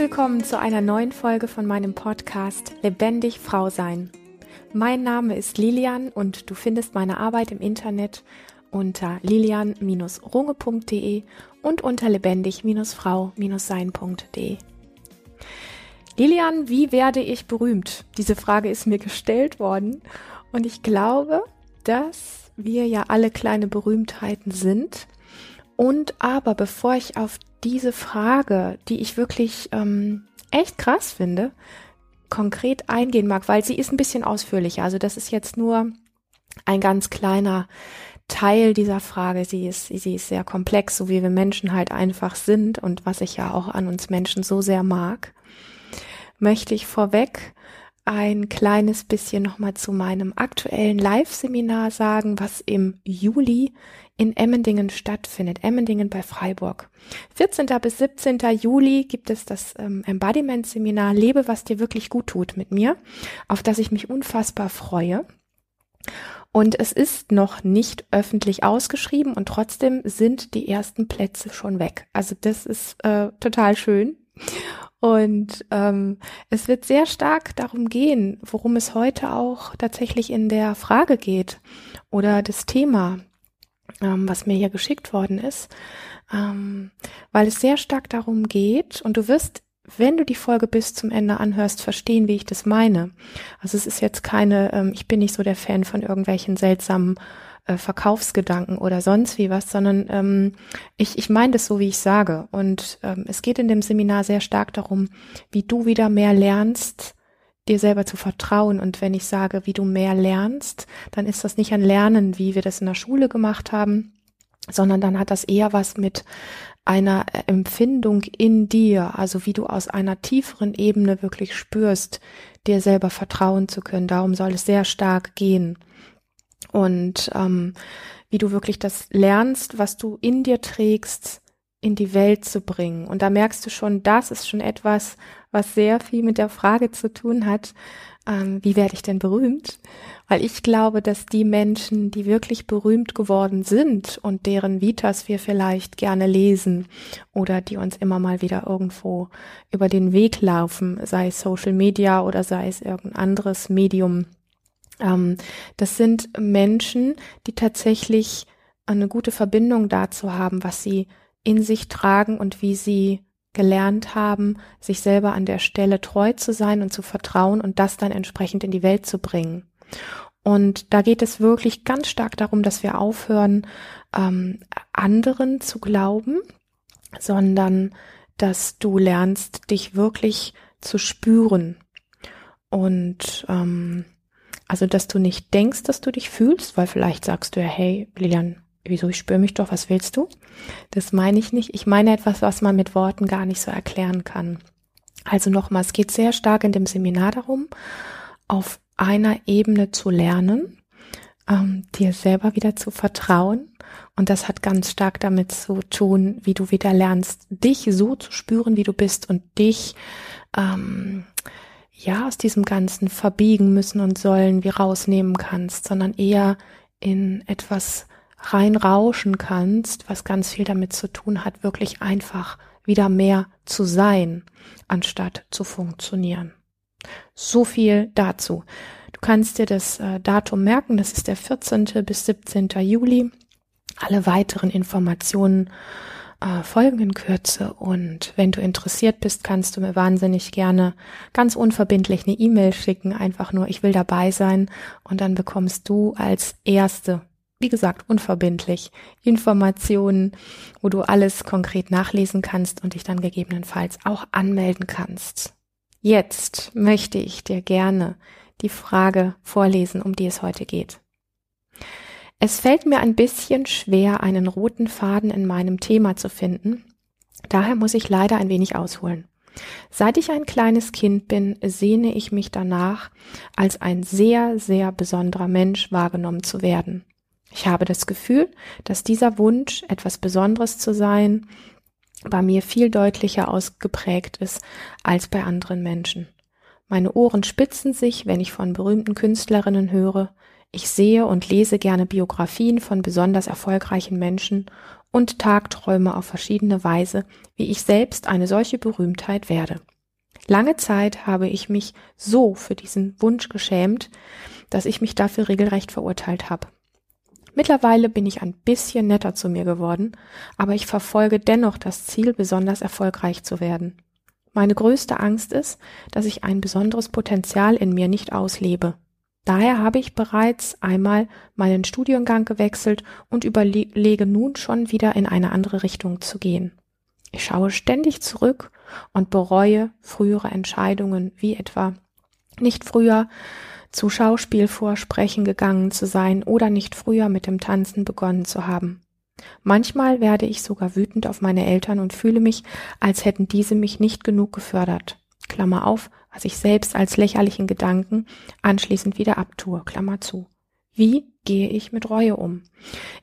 willkommen zu einer neuen Folge von meinem Podcast Lebendig Frau Sein. Mein Name ist Lilian und du findest meine Arbeit im Internet unter lilian-runge.de und unter lebendig-frau-sein.de. Lilian, wie werde ich berühmt? Diese Frage ist mir gestellt worden und ich glaube, dass wir ja alle kleine Berühmtheiten sind. Und aber bevor ich auf diese Frage, die ich wirklich ähm, echt krass finde, konkret eingehen mag, weil sie ist ein bisschen ausführlicher. Also das ist jetzt nur ein ganz kleiner Teil dieser Frage. Sie ist, sie ist sehr komplex, so wie wir Menschen halt einfach sind und was ich ja auch an uns Menschen so sehr mag, möchte ich vorweg ein kleines bisschen nochmal zu meinem aktuellen Live-Seminar sagen, was im Juli in Emmendingen stattfindet. Emmendingen bei Freiburg. 14. bis 17. Juli gibt es das ähm, Embodiment-Seminar Lebe, was dir wirklich gut tut mit mir, auf das ich mich unfassbar freue. Und es ist noch nicht öffentlich ausgeschrieben und trotzdem sind die ersten Plätze schon weg. Also das ist äh, total schön. Und ähm, es wird sehr stark darum gehen, worum es heute auch tatsächlich in der Frage geht oder das Thema, ähm, was mir hier geschickt worden ist, ähm, weil es sehr stark darum geht und du wirst, wenn du die Folge bis zum Ende anhörst, verstehen, wie ich das meine. Also es ist jetzt keine, ähm, ich bin nicht so der Fan von irgendwelchen seltsamen äh, Verkaufsgedanken oder sonst wie was, sondern ähm, ich, ich meine das so, wie ich sage. Und ähm, es geht in dem Seminar sehr stark darum, wie du wieder mehr lernst, dir selber zu vertrauen. Und wenn ich sage, wie du mehr lernst, dann ist das nicht ein Lernen, wie wir das in der Schule gemacht haben, sondern dann hat das eher was mit einer Empfindung in dir, also wie du aus einer tieferen Ebene wirklich spürst, dir selber vertrauen zu können. Darum soll es sehr stark gehen und ähm, wie du wirklich das lernst, was du in dir trägst, in die Welt zu bringen. Und da merkst du schon, das ist schon etwas, was sehr viel mit der Frage zu tun hat, ähm, wie werde ich denn berühmt? Weil ich glaube, dass die Menschen, die wirklich berühmt geworden sind und deren Vitas wir vielleicht gerne lesen oder die uns immer mal wieder irgendwo über den Weg laufen, sei es Social Media oder sei es irgendein anderes Medium, ähm, das sind Menschen, die tatsächlich eine gute Verbindung dazu haben, was sie in sich tragen und wie sie gelernt haben, sich selber an der Stelle treu zu sein und zu vertrauen und das dann entsprechend in die Welt zu bringen. Und da geht es wirklich ganz stark darum, dass wir aufhören, ähm, anderen zu glauben, sondern dass du lernst, dich wirklich zu spüren. Und ähm, also, dass du nicht denkst, dass du dich fühlst, weil vielleicht sagst du ja, hey, Lilian, wieso, ich spüre mich doch, was willst du? Das meine ich nicht. Ich meine etwas, was man mit Worten gar nicht so erklären kann. Also nochmal, es geht sehr stark in dem Seminar darum, auf einer Ebene zu lernen, ähm, dir selber wieder zu vertrauen. Und das hat ganz stark damit zu tun, wie du wieder lernst, dich so zu spüren, wie du bist und dich ähm, ja aus diesem ganzen Verbiegen müssen und sollen wie rausnehmen kannst, sondern eher in etwas reinrauschen kannst, was ganz viel damit zu tun hat, wirklich einfach wieder mehr zu sein, anstatt zu funktionieren. So viel dazu. Du kannst dir das äh, Datum merken, das ist der 14. bis 17. Juli. Alle weiteren Informationen äh, Kürze. Und wenn du interessiert bist, kannst du mir wahnsinnig gerne ganz unverbindlich eine E-Mail schicken. Einfach nur, ich will dabei sein. Und dann bekommst du als erste, wie gesagt, unverbindlich Informationen, wo du alles konkret nachlesen kannst und dich dann gegebenenfalls auch anmelden kannst. Jetzt möchte ich dir gerne die Frage vorlesen, um die es heute geht. Es fällt mir ein bisschen schwer, einen roten Faden in meinem Thema zu finden. Daher muss ich leider ein wenig ausholen. Seit ich ein kleines Kind bin, sehne ich mich danach, als ein sehr, sehr besonderer Mensch wahrgenommen zu werden. Ich habe das Gefühl, dass dieser Wunsch, etwas Besonderes zu sein, bei mir viel deutlicher ausgeprägt ist als bei anderen Menschen. Meine Ohren spitzen sich, wenn ich von berühmten Künstlerinnen höre, ich sehe und lese gerne Biografien von besonders erfolgreichen Menschen und tagträume auf verschiedene Weise, wie ich selbst eine solche Berühmtheit werde. Lange Zeit habe ich mich so für diesen Wunsch geschämt, dass ich mich dafür regelrecht verurteilt habe. Mittlerweile bin ich ein bisschen netter zu mir geworden, aber ich verfolge dennoch das Ziel, besonders erfolgreich zu werden. Meine größte Angst ist, dass ich ein besonderes Potenzial in mir nicht auslebe. Daher habe ich bereits einmal meinen Studiengang gewechselt und überlege nun schon wieder in eine andere Richtung zu gehen. Ich schaue ständig zurück und bereue frühere Entscheidungen, wie etwa nicht früher zu Schauspielvorsprechen gegangen zu sein oder nicht früher mit dem Tanzen begonnen zu haben. Manchmal werde ich sogar wütend auf meine Eltern und fühle mich, als hätten diese mich nicht genug gefördert. Klammer auf, was ich selbst als lächerlichen Gedanken anschließend wieder abtue. Klammer zu. Wie gehe ich mit Reue um?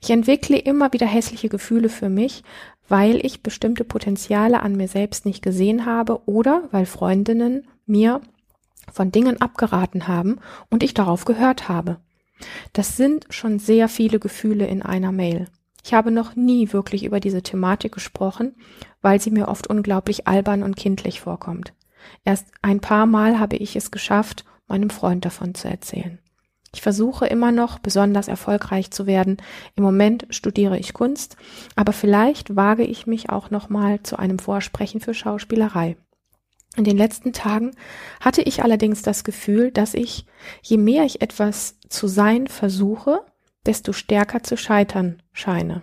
Ich entwickle immer wieder hässliche Gefühle für mich, weil ich bestimmte Potenziale an mir selbst nicht gesehen habe oder weil Freundinnen mir von Dingen abgeraten haben und ich darauf gehört habe. Das sind schon sehr viele Gefühle in einer Mail. Ich habe noch nie wirklich über diese Thematik gesprochen, weil sie mir oft unglaublich albern und kindlich vorkommt. Erst ein paar Mal habe ich es geschafft, meinem Freund davon zu erzählen. Ich versuche immer noch besonders erfolgreich zu werden. Im Moment studiere ich Kunst, aber vielleicht wage ich mich auch noch mal zu einem Vorsprechen für Schauspielerei. In den letzten Tagen hatte ich allerdings das Gefühl, dass ich, je mehr ich etwas zu sein versuche, desto stärker zu scheitern scheine.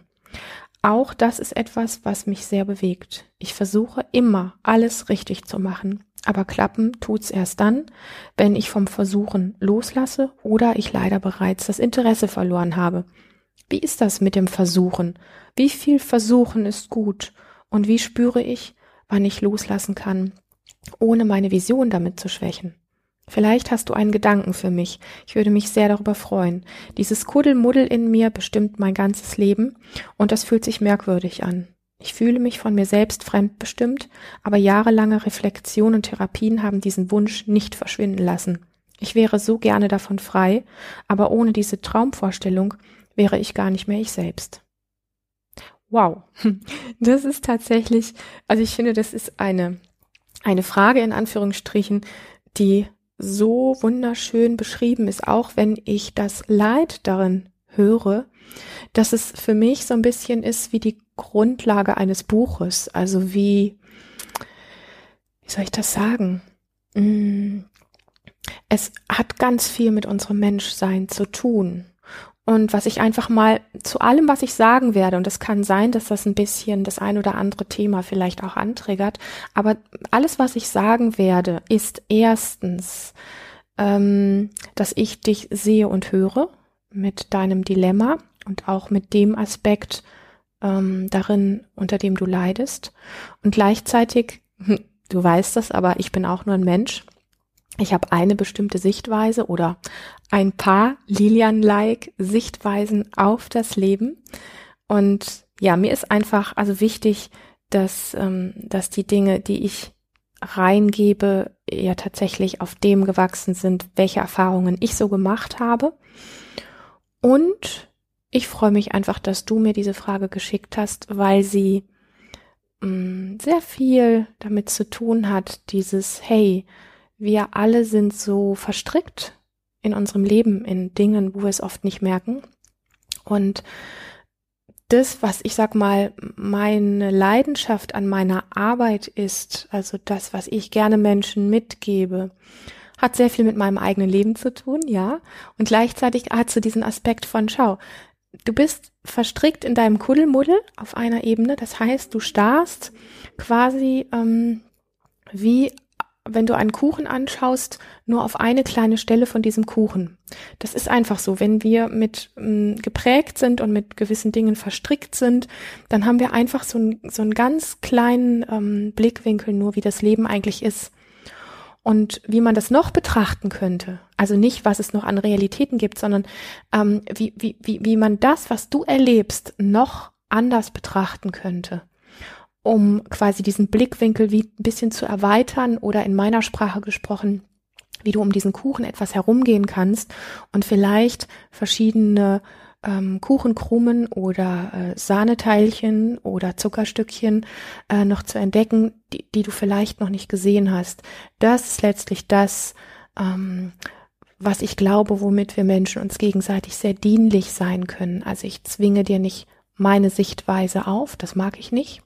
Auch das ist etwas, was mich sehr bewegt. Ich versuche immer, alles richtig zu machen, aber klappen tut's erst dann, wenn ich vom Versuchen loslasse oder ich leider bereits das Interesse verloren habe. Wie ist das mit dem Versuchen? Wie viel Versuchen ist gut? Und wie spüre ich, wann ich loslassen kann ohne meine Vision damit zu schwächen. Vielleicht hast du einen Gedanken für mich. Ich würde mich sehr darüber freuen. Dieses Kuddelmuddel in mir bestimmt mein ganzes Leben und das fühlt sich merkwürdig an. Ich fühle mich von mir selbst fremdbestimmt, aber jahrelange Reflexion und Therapien haben diesen Wunsch nicht verschwinden lassen. Ich wäre so gerne davon frei, aber ohne diese Traumvorstellung wäre ich gar nicht mehr ich selbst. Wow, das ist tatsächlich, also ich finde, das ist eine eine Frage in Anführungsstrichen, die so wunderschön beschrieben ist, auch wenn ich das Leid darin höre, dass es für mich so ein bisschen ist wie die Grundlage eines Buches, also wie, wie soll ich das sagen? Mm, es hat ganz viel mit unserem Menschsein zu tun. Und was ich einfach mal zu allem, was ich sagen werde, und es kann sein, dass das ein bisschen das ein oder andere Thema vielleicht auch antriggert, aber alles, was ich sagen werde, ist erstens, ähm, dass ich dich sehe und höre mit deinem Dilemma und auch mit dem Aspekt ähm, darin, unter dem du leidest. Und gleichzeitig, du weißt das, aber ich bin auch nur ein Mensch ich habe eine bestimmte Sichtweise oder ein paar Lilian-like Sichtweisen auf das Leben. Und ja, mir ist einfach also wichtig, dass, ähm, dass die Dinge, die ich reingebe, ja tatsächlich auf dem gewachsen sind, welche Erfahrungen ich so gemacht habe. Und ich freue mich einfach, dass du mir diese Frage geschickt hast, weil sie mh, mm, sehr viel damit zu tun hat, dieses Hey, wir alle sind so verstrickt in unserem Leben in Dingen, wo wir es oft nicht merken. Und das, was ich sag mal, meine Leidenschaft an meiner Arbeit ist, also das, was ich gerne Menschen mitgebe, hat sehr viel mit meinem eigenen Leben zu tun, ja. Und gleichzeitig hat so diesen Aspekt von, schau, du bist verstrickt in deinem Kuddelmuddel auf einer Ebene. Das heißt, du starrst quasi ähm, wie wenn du einen Kuchen anschaust, nur auf eine kleine Stelle von diesem Kuchen. Das ist einfach so. Wenn wir mit ähm, geprägt sind und mit gewissen Dingen verstrickt sind, dann haben wir einfach so, ein, so einen ganz kleinen ähm, Blickwinkel nur, wie das Leben eigentlich ist. Und wie man das noch betrachten könnte, also nicht, was es noch an Realitäten gibt, sondern ähm, wie, wie, wie, wie man das, was du erlebst, noch anders betrachten könnte um quasi diesen Blickwinkel wie ein bisschen zu erweitern oder in meiner Sprache gesprochen, wie du um diesen Kuchen etwas herumgehen kannst und vielleicht verschiedene ähm, Kuchenkrumen oder äh, Sahneteilchen oder Zuckerstückchen äh, noch zu entdecken, die, die du vielleicht noch nicht gesehen hast. Das ist letztlich das, ähm, was ich glaube, womit wir Menschen uns gegenseitig sehr dienlich sein können. Also ich zwinge dir nicht meine Sichtweise auf, das mag ich nicht.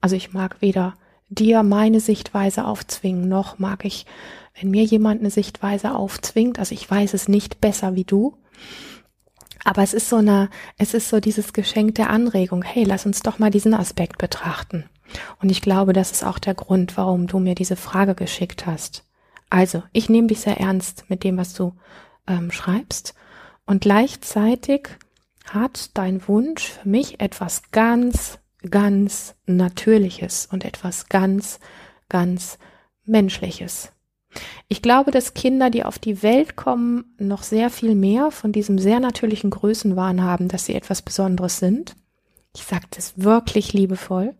Also ich mag weder dir meine Sichtweise aufzwingen, noch mag ich, wenn mir jemand eine Sichtweise aufzwingt, also ich weiß es nicht besser wie du, aber es ist so eine, es ist so dieses Geschenk der Anregung. Hey, lass uns doch mal diesen Aspekt betrachten. Und ich glaube, das ist auch der Grund, warum du mir diese Frage geschickt hast. Also, ich nehme dich sehr ernst mit dem, was du ähm, schreibst. Und gleichzeitig hat dein Wunsch für mich etwas ganz, ganz Natürliches und etwas ganz, ganz Menschliches. Ich glaube, dass Kinder, die auf die Welt kommen, noch sehr viel mehr von diesem sehr natürlichen Größenwahn haben, dass sie etwas Besonderes sind. Ich sage das wirklich liebevoll,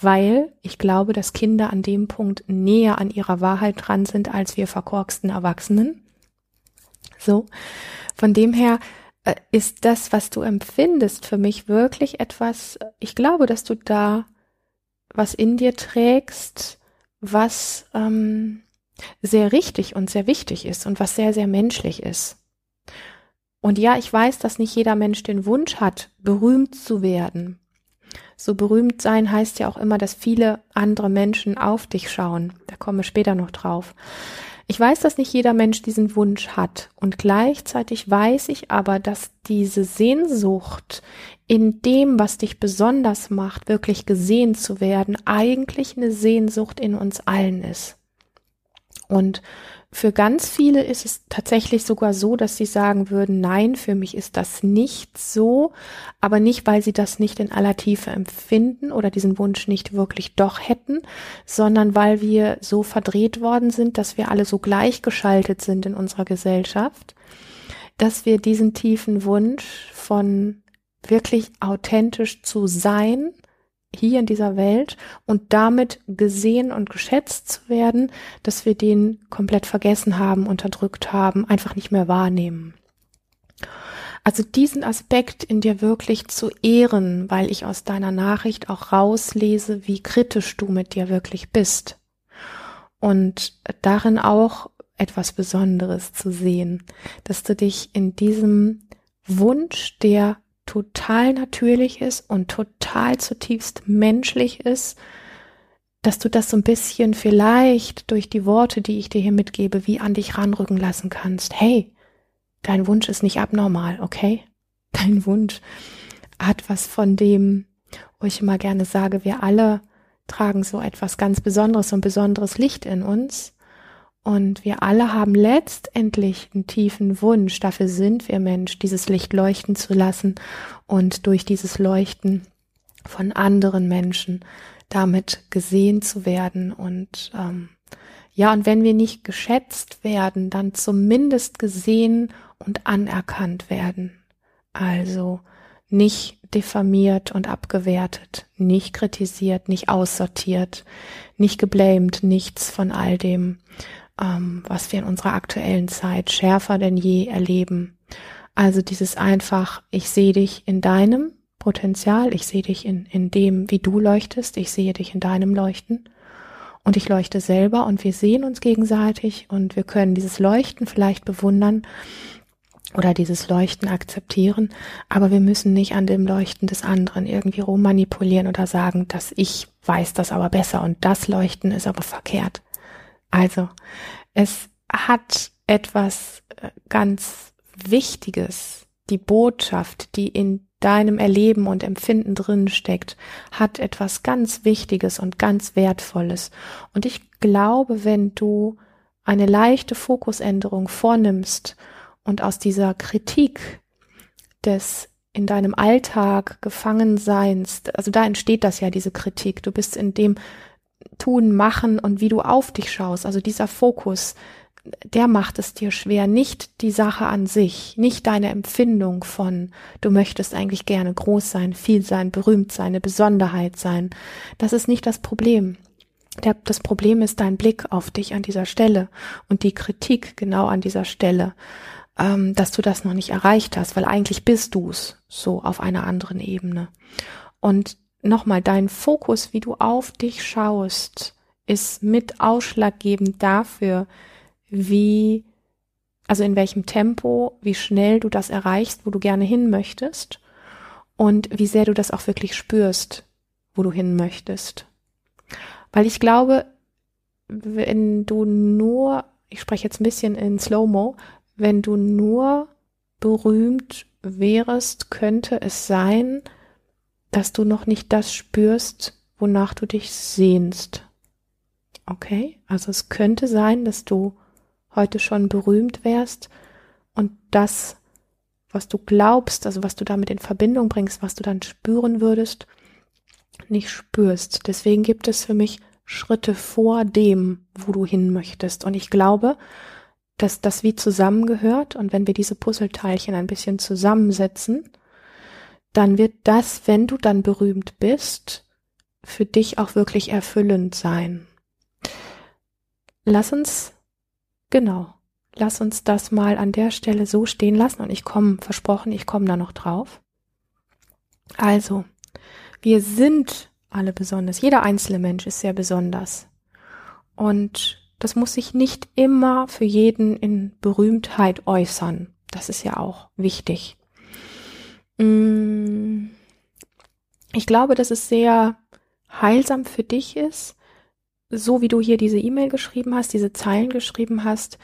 weil ich glaube, dass Kinder an dem Punkt näher an ihrer Wahrheit dran sind als wir verkorksten Erwachsenen. So, von dem her äh, ist das, was du empfindest, für mich wirklich etwas, ich glaube, dass du da was in dir trägst, was ähm, sehr richtig und sehr wichtig ist und was sehr, sehr menschlich ist. Und ja, ich weiß, dass nicht jeder Mensch den Wunsch hat, berühmt zu werden. So berühmt sein heißt ja auch immer, dass viele andere Menschen auf dich schauen. Da kommen wir später noch drauf. Ich weiß, dass nicht jeder Mensch diesen Wunsch hat. Und gleichzeitig weiß ich aber, dass diese Sehnsucht in dem, was dich besonders macht, wirklich gesehen zu werden, eigentlich eine Sehnsucht in uns allen ist. Und für ganz viele ist es tatsächlich sogar so, dass sie sagen würden, nein, für mich ist das nicht so, aber nicht, weil sie das nicht in aller Tiefe empfinden oder diesen Wunsch nicht wirklich doch hätten, sondern weil wir so verdreht worden sind, dass wir alle so gleichgeschaltet sind in unserer Gesellschaft, dass wir diesen tiefen Wunsch von wirklich authentisch zu sein, hier in dieser Welt und damit gesehen und geschätzt zu werden, dass wir den komplett vergessen haben, unterdrückt haben, einfach nicht mehr wahrnehmen. Also diesen Aspekt in dir wirklich zu ehren, weil ich aus deiner Nachricht auch rauslese, wie kritisch du mit dir wirklich bist. Und darin auch etwas Besonderes zu sehen, dass du dich in diesem Wunsch der total natürlich ist und total zutiefst menschlich ist, dass du das so ein bisschen vielleicht durch die Worte, die ich dir hier mitgebe, wie an dich ranrücken lassen kannst. Hey, dein Wunsch ist nicht abnormal, okay? Dein Wunsch hat was von dem, wo ich immer gerne sage, wir alle tragen so etwas ganz Besonderes, so ein besonderes Licht in uns. Und wir alle haben letztendlich einen tiefen Wunsch, dafür sind wir Mensch, dieses Licht leuchten zu lassen und durch dieses Leuchten von anderen Menschen damit gesehen zu werden. Und ähm, ja, und wenn wir nicht geschätzt werden, dann zumindest gesehen und anerkannt werden. Also nicht diffamiert und abgewertet, nicht kritisiert, nicht aussortiert, nicht geblamed, nichts von all dem, ähm, was wir in unserer aktuellen Zeit schärfer denn je erleben. Also dieses einfach, ich sehe dich in deinem Potenzial, ich sehe dich in, in dem, wie du leuchtest, ich sehe dich in deinem Leuchten und ich leuchte selber und wir sehen uns gegenseitig und wir können dieses Leuchten vielleicht bewundern oder dieses Leuchten akzeptieren, aber wir müssen nicht an dem Leuchten des anderen irgendwie rummanipulieren oder sagen, dass ich weiß das aber besser und das Leuchten ist aber verkehrt. Also, es hat etwas äh, ganz Wichtiges. Die Botschaft, die in deinem Erleben und Empfinden drin steckt, hat etwas ganz Wichtiges und ganz Wertvolles. Und ich glaube, wenn du eine leichte Fokusänderung vornimmst und aus dieser Kritik des in deinem Alltag gefangen seinst, also da entsteht das ja, diese Kritik. Du bist in dem tun, machen und wie du auf dich schaust. Also dieser Fokus, der macht es dir schwer, nicht die Sache an sich, nicht deine Empfindung von, du möchtest eigentlich gerne groß sein, viel sein, berühmt sein, eine Besonderheit sein. Das ist nicht das Problem. Der, das Problem ist dein Blick auf dich an dieser Stelle und die Kritik genau an dieser Stelle. ähm, dass du das noch nicht erreicht hast, weil eigentlich bist du's so auf einer anderen Ebene. Und nochmal, dein Fokus, wie du auf dich schaust, ist mit ausschlaggebend dafür, wie, also in welchem Tempo, wie schnell du das erreichst, wo du gerne hin möchtest und wie sehr du das auch wirklich spürst, wo du hin möchtest. Weil ich glaube, wenn du nur, ich spreche jetzt ein bisschen in Slow-Mo, wenn du nur berühmt wärest, könnte es sein, dass du noch nicht das spürst, wonach du dich sehnst. Okay? Also es könnte sein, dass du heute schon berühmt wärst und das, was du glaubst, also was du damit in Verbindung bringst, was du dann spüren würdest, nicht spürst. Deswegen gibt es für mich Schritte vor dem, wo du hin möchtest. Und ich glaube, dass das wie zusammengehört. Und wenn wir diese Puzzleteilchen ein bisschen zusammensetzen, dann wird das, wenn du dann berühmt bist, für dich auch wirklich erfüllend sein. Lass uns, genau, lass uns das mal an der Stelle so stehen lassen und ich komme, versprochen, ich komme da noch drauf. Also, wir sind alle besonders. Jeder einzelne Mensch ist sehr besonders. Und das muss sich nicht immer für jeden in Berühmtheit äußern. Das ist ja auch wichtig. Mm, ich glaube, dass es sehr heilsam für dich ist, so wie du hier diese E-Mail geschrieben hast, diese Zeilen geschrieben hast,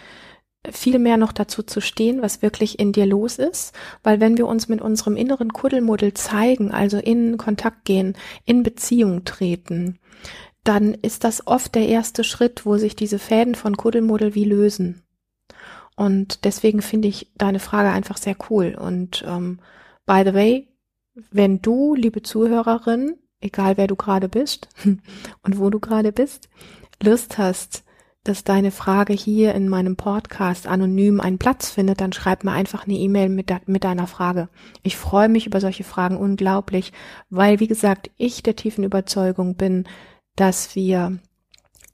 viel mehr noch dazu zu stehen, was wirklich in dir los ist, weil wenn wir uns mit unserem inneren Kuddelmuddel zeigen, also in Kontakt gehen, in Beziehung treten, dann ist das oft der erste Schritt, wo sich diese Fäden von Kuddelmuddel wie lösen. Und deswegen finde ich deine Frage einfach sehr cool. Und ähm, by the way, wenn du, liebe Zuhörerin, egal wer du gerade bist und wo du gerade bist, Lust hast, dass deine Frage hier in meinem Podcast anonym einen Platz findet, dann schreib mir einfach eine E-Mail mit, de mit deiner Frage. Ich freue mich über solche Fragen unglaublich, weil, wie gesagt, ich der tiefen Überzeugung bin, dass wir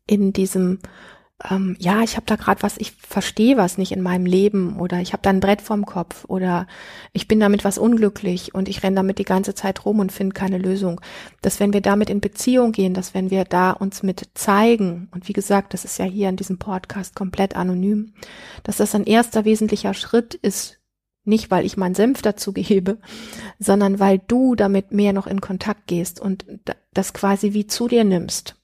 in diesem ähm, ja, ich habe da gerade was, ich verstehe was nicht in meinem Leben oder ich habe da ein Brett vorm Kopf oder ich bin damit was unglücklich und ich renne damit die ganze Zeit rum und finde keine Lösung. Dass wenn wir damit in Beziehung gehen, dass wenn wir da uns mit zeigen, und wie gesagt, das ist ja hier in diesem Podcast komplett anonym, dass das ein erster wesentlicher Schritt ist, nicht weil ich meinen Senf dazu gebe, sondern weil du damit mehr noch in Kontakt gehst und das quasi wie zu dir nimmst.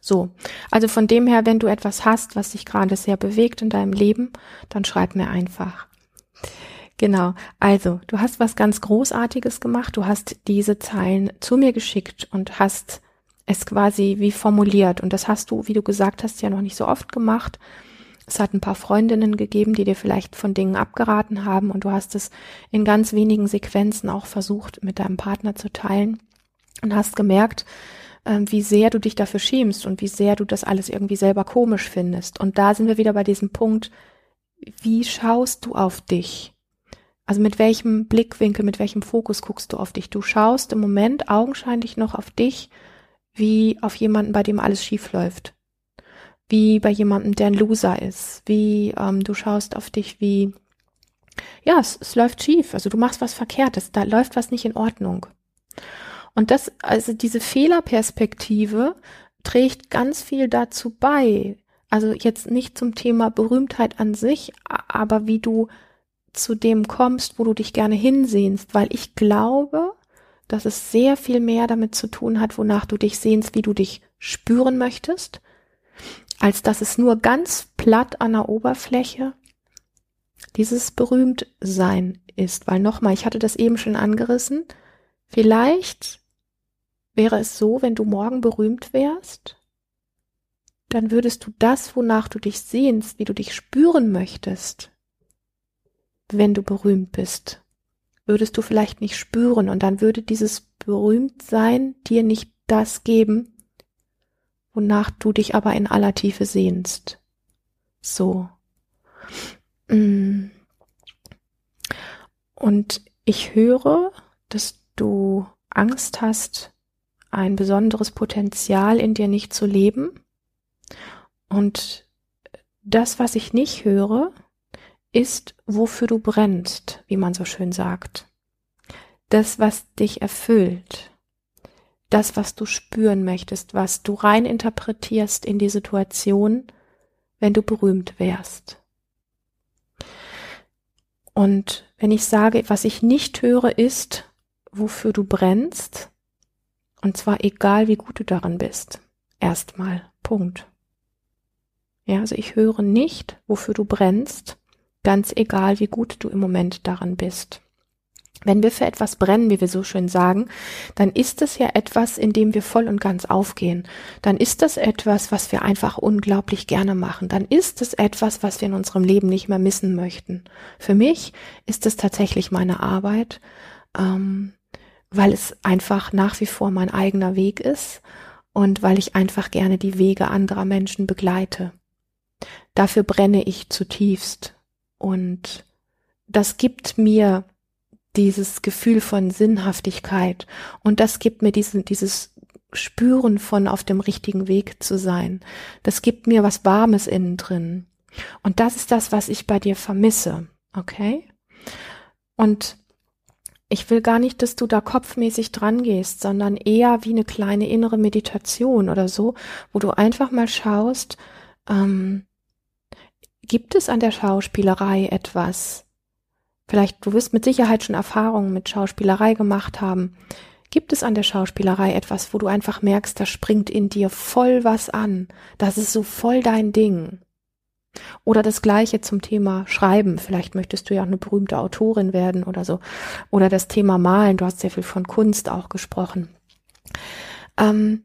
So, also von dem her, wenn du etwas hast, was dich gerade sehr bewegt in deinem Leben, dann schreib mir einfach. Genau, also du hast was ganz Großartiges gemacht, du hast diese Zeilen zu mir geschickt und hast es quasi wie formuliert. Und das hast du, wie du gesagt hast, ja noch nicht so oft gemacht. Es hat ein paar Freundinnen gegeben, die dir vielleicht von Dingen abgeraten haben. Und du hast es in ganz wenigen Sequenzen auch versucht mit deinem Partner zu teilen. Und hast gemerkt, wie sehr du dich dafür schämst und wie sehr du das alles irgendwie selber komisch findest. Und da sind wir wieder bei diesem Punkt, wie schaust du auf dich? Also mit welchem Blickwinkel, mit welchem Fokus guckst du auf dich? Du schaust im Moment augenscheinlich noch auf dich wie auf jemanden, bei dem alles schief läuft. Wie bei jemandem, der ein Loser ist. Wie ähm, du schaust auf dich wie, ja, es, es läuft schief. Also du machst was Verkehrtes, da läuft was nicht in Ordnung. Und das, also diese Fehlerperspektive trägt ganz viel dazu bei. Also jetzt nicht zum Thema Berühmtheit an sich, aber wie du zu dem kommst, wo du dich gerne hinsehnst, weil ich glaube, dass es sehr viel mehr damit zu tun hat, wonach du dich sehnst, wie du dich spüren möchtest, als dass es nur ganz platt an der Oberfläche dieses Berühmtsein ist. Weil nochmal, ich hatte das eben schon angerissen, vielleicht Wäre es so, wenn du morgen berühmt wärst? Dann würdest du das, wonach du dich sehnst, wie du dich spüren möchtest, wenn du berühmt bist, würdest du vielleicht nicht spüren und dann würde dieses Berühmtsein dir nicht das geben, wonach du dich aber in aller Tiefe sehnst. So. Mm. Und ich höre, dass du Angst hast, ein besonderes Potenzial in dir nicht zu leben. Und das, was ich nicht höre, ist, wofür du brennst, wie man so schön sagt. Das, was dich erfüllt. Das, was du spüren möchtest, was du rein interpretierst in die Situation, wenn du berühmt wärst. Und wenn ich sage, was ich nicht höre, ist, wofür du brennst, und zwar egal, wie gut du daran bist. Erstmal. Punkt. Ja, also ich höre nicht, wofür du brennst, ganz egal, wie gut du im Moment daran bist. Wenn wir für etwas brennen, wie wir so schön sagen, dann ist es ja etwas, in dem wir voll und ganz aufgehen. Dann ist das etwas, was wir einfach unglaublich gerne machen. Dann ist es etwas, was wir in unserem Leben nicht mehr missen möchten. Für mich ist es tatsächlich meine Arbeit, ähm, weil es einfach nach wie vor mein eigener Weg ist und weil ich einfach gerne die Wege anderer Menschen begleite. Dafür brenne ich zutiefst und das gibt mir dieses Gefühl von Sinnhaftigkeit und das gibt mir diesen, dieses Spüren von auf dem richtigen Weg zu sein. Das gibt mir was Warmes innen drin. Und das ist das, was ich bei dir vermisse. Okay? Und ich will gar nicht, dass du da kopfmäßig dran gehst, sondern eher wie eine kleine innere Meditation oder so, wo du einfach mal schaust, ähm, gibt es an der Schauspielerei etwas, Vielleicht, du wirst mit Sicherheit schon Erfahrungen mit Schauspielerei gemacht haben. Gibt es an der Schauspielerei etwas, wo du einfach merkst, da springt in dir voll was an? Das ist so voll dein Ding. Oder das gleiche zum Thema Schreiben. Vielleicht möchtest du ja auch eine berühmte Autorin werden oder so. Oder das Thema Malen. Du hast sehr viel von Kunst auch gesprochen. Ähm,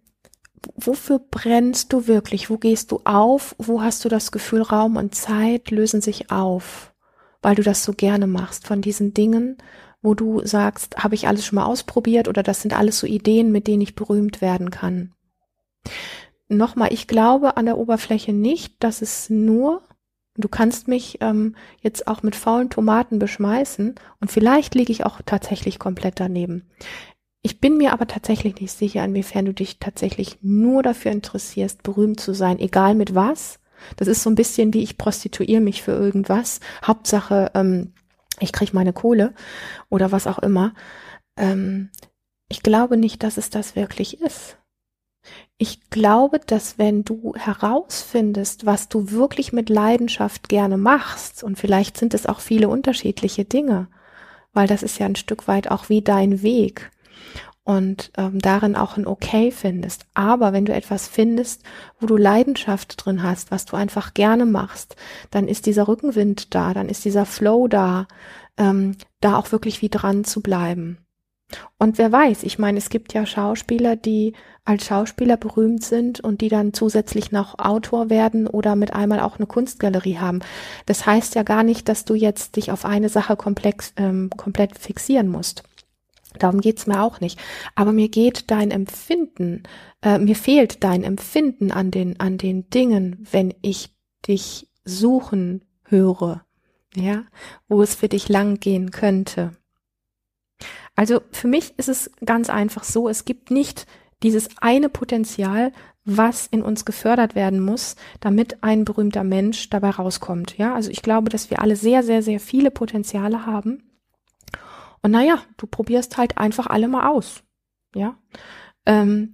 wofür brennst du wirklich? Wo gehst du auf? Wo hast du das Gefühl, Raum und Zeit lösen sich auf? weil du das so gerne machst, von diesen Dingen, wo du sagst, habe ich alles schon mal ausprobiert oder das sind alles so Ideen, mit denen ich berühmt werden kann. Nochmal, ich glaube an der Oberfläche nicht, dass es nur, du kannst mich ähm, jetzt auch mit faulen Tomaten beschmeißen und vielleicht liege ich auch tatsächlich komplett daneben. Ich bin mir aber tatsächlich nicht sicher, inwiefern du dich tatsächlich nur dafür interessierst, berühmt zu sein, egal mit was das ist so ein bisschen wie ich prostituiere mich für irgendwas. Hauptsache, ähm, ich kriege meine Kohle oder was auch immer. Ähm, ich glaube nicht, dass es das wirklich ist. Ich glaube, dass wenn du herausfindest, was du wirklich mit Leidenschaft gerne machst, und vielleicht sind es auch viele unterschiedliche Dinge, weil das ist ja ein Stück weit auch wie dein Weg, und ähm, darin auch ein Okay findest. Aber wenn du etwas findest, wo du Leidenschaft drin hast, was du einfach gerne machst, dann ist dieser Rückenwind da, dann ist dieser Flow da, ähm, da auch wirklich wie dran zu bleiben. Und wer weiß, ich meine, es gibt ja Schauspieler, die als Schauspieler berühmt sind und die dann zusätzlich noch Autor werden oder mit einmal auch eine Kunstgalerie haben. Das heißt ja gar nicht, dass du jetzt dich auf eine Sache komplex, ähm, komplett fixieren musst. Darum geht's mir auch nicht. Aber mir geht dein Empfinden, äh, mir fehlt dein Empfinden an den, an den Dingen, wenn ich dich suchen höre, ja, wo es für dich lang gehen könnte. Also für mich ist es ganz einfach so, es gibt nicht dieses eine Potenzial, was in uns gefördert werden muss, damit ein berühmter Mensch dabei rauskommt. Ja, also ich glaube, dass wir alle sehr, sehr, sehr viele Potenziale haben und naja, du probierst halt einfach alle mal aus. Ja. Ähm,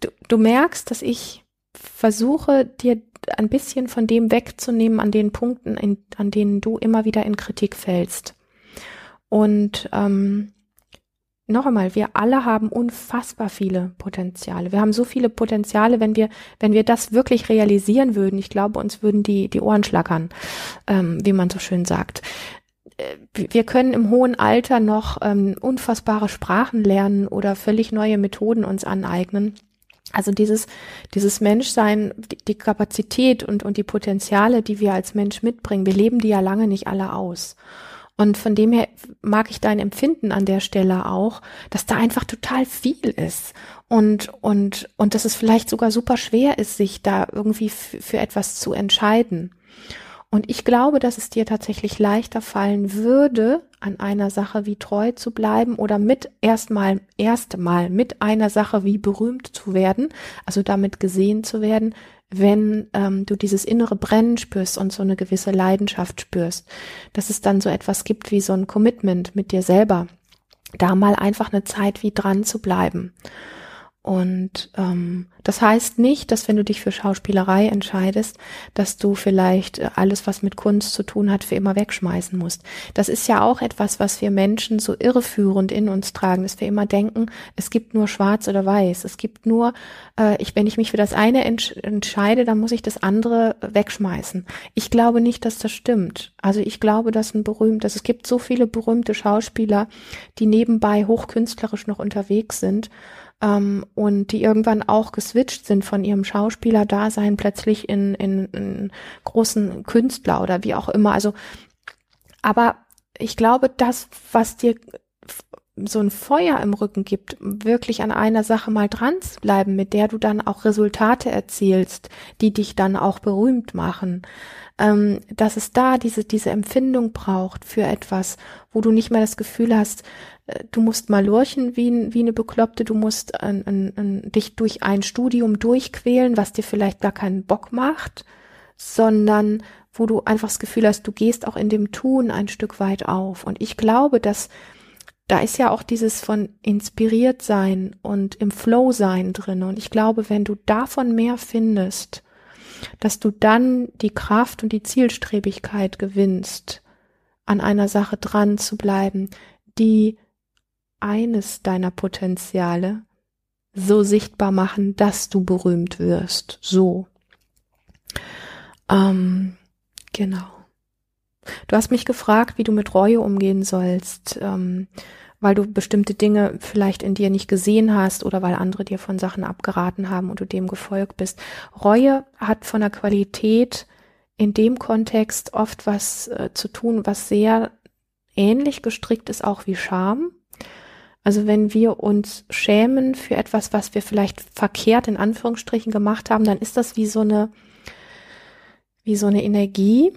du, du merkst, dass ich versuche, dir ein bisschen von dem wegzunehmen an den Punkten, in, an denen du immer wieder in Kritik fällst. Und ähm, noch einmal, wir alle haben unfassbar viele Potenziale. Wir haben so viele Potenziale, wenn wir, wenn wir das wirklich realisieren würden. Ich glaube, uns würden die, die Ohren schlackern, ähm, wie man so schön sagt wir können im hohen Alter noch ähm, unfassbare Sprachen lernen oder völlig neue Methoden uns aneignen. Also dieses, dieses Menschsein, die, die Kapazität und, und die Potenziale, die wir als Mensch mitbringen, wir leben die ja lange nicht alle aus. Und von dem her mag ich dein Empfinden an der Stelle auch, dass da einfach total viel ist und, und, und dass es vielleicht sogar super schwer ist, sich da irgendwie für etwas zu entscheiden. Und ich glaube, dass es dir tatsächlich leichter fallen würde, an einer Sache wie treu zu bleiben oder mit erstmal, erstmal mit einer Sache wie berühmt zu werden, also damit gesehen zu werden, wenn ähm, du dieses innere Brennen spürst und so eine gewisse Leidenschaft spürst, dass es dann so etwas gibt wie so ein Commitment mit dir selber, da mal einfach eine Zeit wie dran zu bleiben. Und ähm, das heißt nicht, dass wenn du dich für Schauspielerei entscheidest, dass du vielleicht äh, alles, was mit Kunst zu tun hat, für immer wegschmeißen musst. Das ist ja auch etwas, was wir Menschen so irreführend in uns tragen, dass wir immer denken, es gibt nur Schwarz oder Weiß. Es gibt nur, äh, ich, wenn ich mich für das eine entsch entscheide, dann muss ich das andere wegschmeißen. Ich glaube nicht, dass das stimmt. Also ich glaube, dass ein berühmtes, es gibt so viele berühmte Schauspieler, die nebenbei hochkünstlerisch noch unterwegs sind ähm, und die irgendwann auch geswitcht sind von ihrem Schauspieler-Dasein plötzlich in, in, in großen Künstler oder wie auch immer. Also, aber ich glaube, das, was dir so ein Feuer im Rücken gibt, wirklich an einer Sache mal dran zu bleiben, mit der du dann auch Resultate erzielst, die dich dann auch berühmt machen, ähm, dass es da diese, diese Empfindung braucht für etwas, wo du nicht mehr das Gefühl hast, äh, du musst mal lurchen wie, wie eine Bekloppte, du musst ein, ein, dich durch ein Studium durchquälen, was dir vielleicht gar keinen Bock macht, sondern wo du einfach das Gefühl hast, du gehst auch in dem Tun ein Stück weit auf. Und ich glaube, dass da ist ja auch dieses von inspiriert sein und im Flow sein drin. Und ich glaube, wenn du davon mehr findest, dass du dann die Kraft und die Zielstrebigkeit gewinnst, an einer Sache dran zu bleiben, die eines deiner Potenziale so sichtbar machen, dass du berühmt wirst. So. Ähm, genau. Du hast mich gefragt, wie du mit Reue umgehen sollst, ähm, weil du bestimmte Dinge vielleicht in dir nicht gesehen hast oder weil andere dir von Sachen abgeraten haben und du dem gefolgt bist. Reue hat von der Qualität in dem Kontext oft was äh, zu tun, was sehr ähnlich gestrickt ist auch wie Scham. Also wenn wir uns schämen für etwas, was wir vielleicht verkehrt in Anführungsstrichen gemacht haben, dann ist das wie so eine, wie so eine Energie,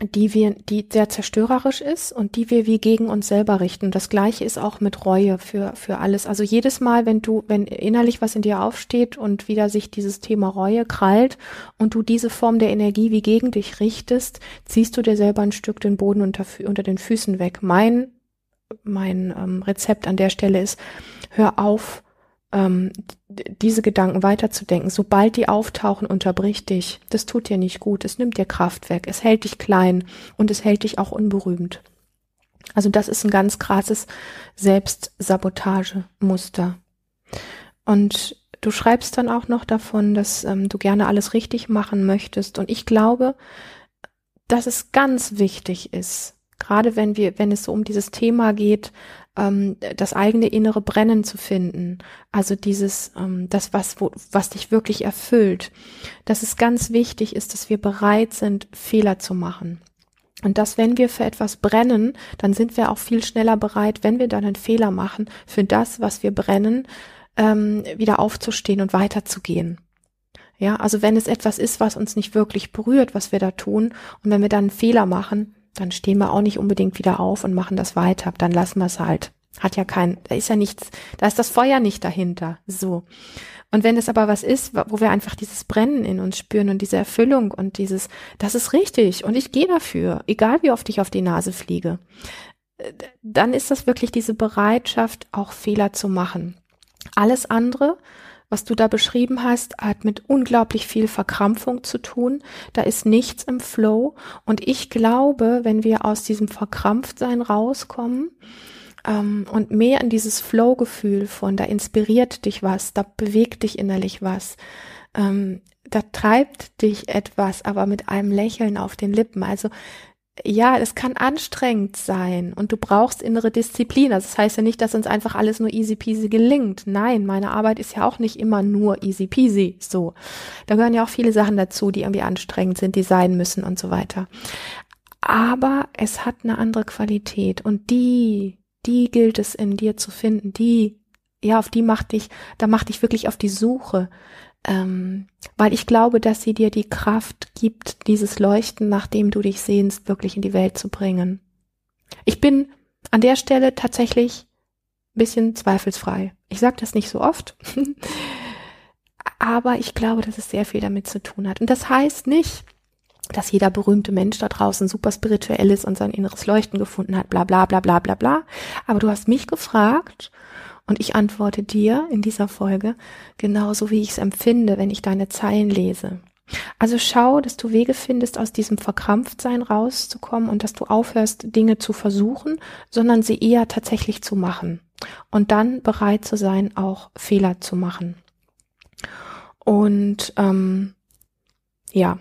die wir, die sehr zerstörerisch ist und die wir wie gegen uns selber richten. Das gleiche ist auch mit Reue für, für alles. Also jedes Mal, wenn du, wenn innerlich was in dir aufsteht und wieder sich dieses Thema Reue krallt und du diese Form der Energie wie gegen dich richtest, ziehst du dir selber ein Stück den Boden unter, unter den Füßen weg. Mein mein ähm, Rezept an der Stelle ist, hör auf, ähm, diese Gedanken weiterzudenken. Sobald die auftauchen, unterbrich dich. Das tut dir nicht gut. Es nimmt dir Kraft weg. Es hält dich klein und es hält dich auch unberühmt. Also das ist ein ganz krasses Selbstsabotagemuster. Und du schreibst dann auch noch davon, dass ähm, du gerne alles richtig machen möchtest. Und ich glaube, dass es ganz wichtig ist, gerade wenn wir, wenn es so um dieses Thema geht, ähm, das eigene innere Brennen zu finden, also dieses, ähm, das was, wo, was dich wirklich erfüllt, dass es ganz wichtig ist, dass wir bereit sind, Fehler zu machen. Und dass, wenn wir für etwas brennen, dann sind wir auch viel schneller bereit, wenn wir dann einen Fehler machen, für das, was wir brennen, ähm, wieder aufzustehen und weiterzugehen. Ja, also wenn es etwas ist, was uns nicht wirklich berührt, was wir da tun, und wenn wir dann einen Fehler machen, dann stehen wir auch nicht unbedingt wieder auf und machen das weiter. Dann lassen wir es halt. Hat ja kein, da ist ja nichts, da ist das Feuer nicht dahinter. So. Und wenn es aber was ist, wo wir einfach dieses Brennen in uns spüren und diese Erfüllung und dieses, das ist richtig und ich gehe dafür, egal wie oft ich auf die Nase fliege, äh, dann ist das wirklich diese Bereitschaft, auch Fehler zu machen. Alles andere was du da beschrieben hast, hat mit unglaublich viel Verkrampfung zu tun. Da ist nichts im Flow. Und ich glaube, wenn wir aus diesem Verkrampftsein rauskommen, ähm, und mehr in dieses Flow-Gefühl von, da inspiriert dich was, da bewegt dich innerlich was, ähm, da treibt dich etwas, aber mit einem Lächeln auf den Lippen. Also ja, es kann anstrengend sein und du brauchst innere Disziplin. Also das heißt ja nicht, dass uns einfach alles nur easy peasy gelingt. Nein, meine Arbeit ist ja auch nicht immer nur easy peasy. So. Da gehören ja auch viele Sachen dazu, die irgendwie anstrengend sind, die sein müssen und so weiter. Aber es hat eine andere Qualität und die, die gilt es in dir zu finden. Die, ja, auf die macht dich, da macht dich wirklich auf die Suche ähm, weil ich glaube, dass sie dir die Kraft gibt, dieses Leuchten, nach dem du dich sehnst, wirklich in die Welt zu bringen. Ich bin an der Stelle tatsächlich ein bisschen zweifelsfrei. Ich sage das nicht so oft, aber ich glaube, dass es sehr viel damit zu tun hat. Und das heißt nicht, dass jeder berühmte Mensch da draußen super spirituell ist und sein inneres Leuchten gefunden hat, bla bla bla bla bla bla. Aber du hast mich gefragt und ich antworte dir in dieser Folge genauso, wie ich es empfinde, wenn ich deine Zeilen lese. Also schau, dass du Wege findest, aus diesem Verkrampftsein rauszukommen und dass du aufhörst, Dinge zu versuchen, sondern sie eher tatsächlich zu machen. Und dann bereit zu sein, auch Fehler zu machen. Und ähm, ja,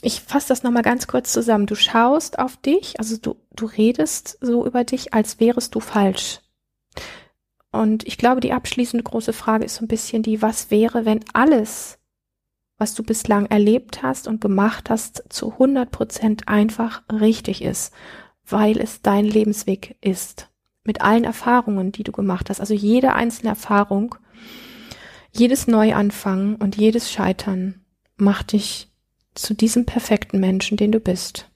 ich fasse das nochmal ganz kurz zusammen. Du schaust auf dich, also du, du redest so über dich, als wärest du falsch. Und ich glaube, die abschließende große Frage ist so ein bisschen die, was wäre, wenn alles, was du bislang erlebt hast und gemacht hast, zu 100 Prozent einfach richtig ist, weil es dein Lebensweg ist. Mit allen Erfahrungen, die du gemacht hast. Also jede einzelne Erfahrung, jedes Neuanfangen und jedes Scheitern macht dich zu diesem perfekten Menschen, den du bist.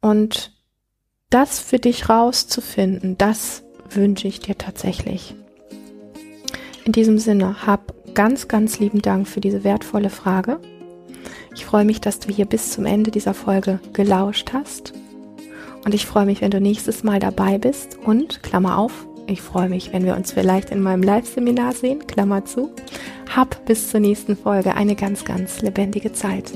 Und das für dich rauszufinden, das wünsche ich dir tatsächlich. In diesem Sinne, hab ganz, ganz lieben Dank für diese wertvolle Frage. Ich freue mich, dass du hier bis zum Ende dieser Folge gelauscht hast. Und ich freue mich, wenn du nächstes Mal dabei bist. Und, Klammer auf, ich freue mich, wenn wir uns vielleicht in meinem Live-Seminar sehen, Klammer zu. Hab bis zur nächsten Folge eine ganz, ganz lebendige Zeit.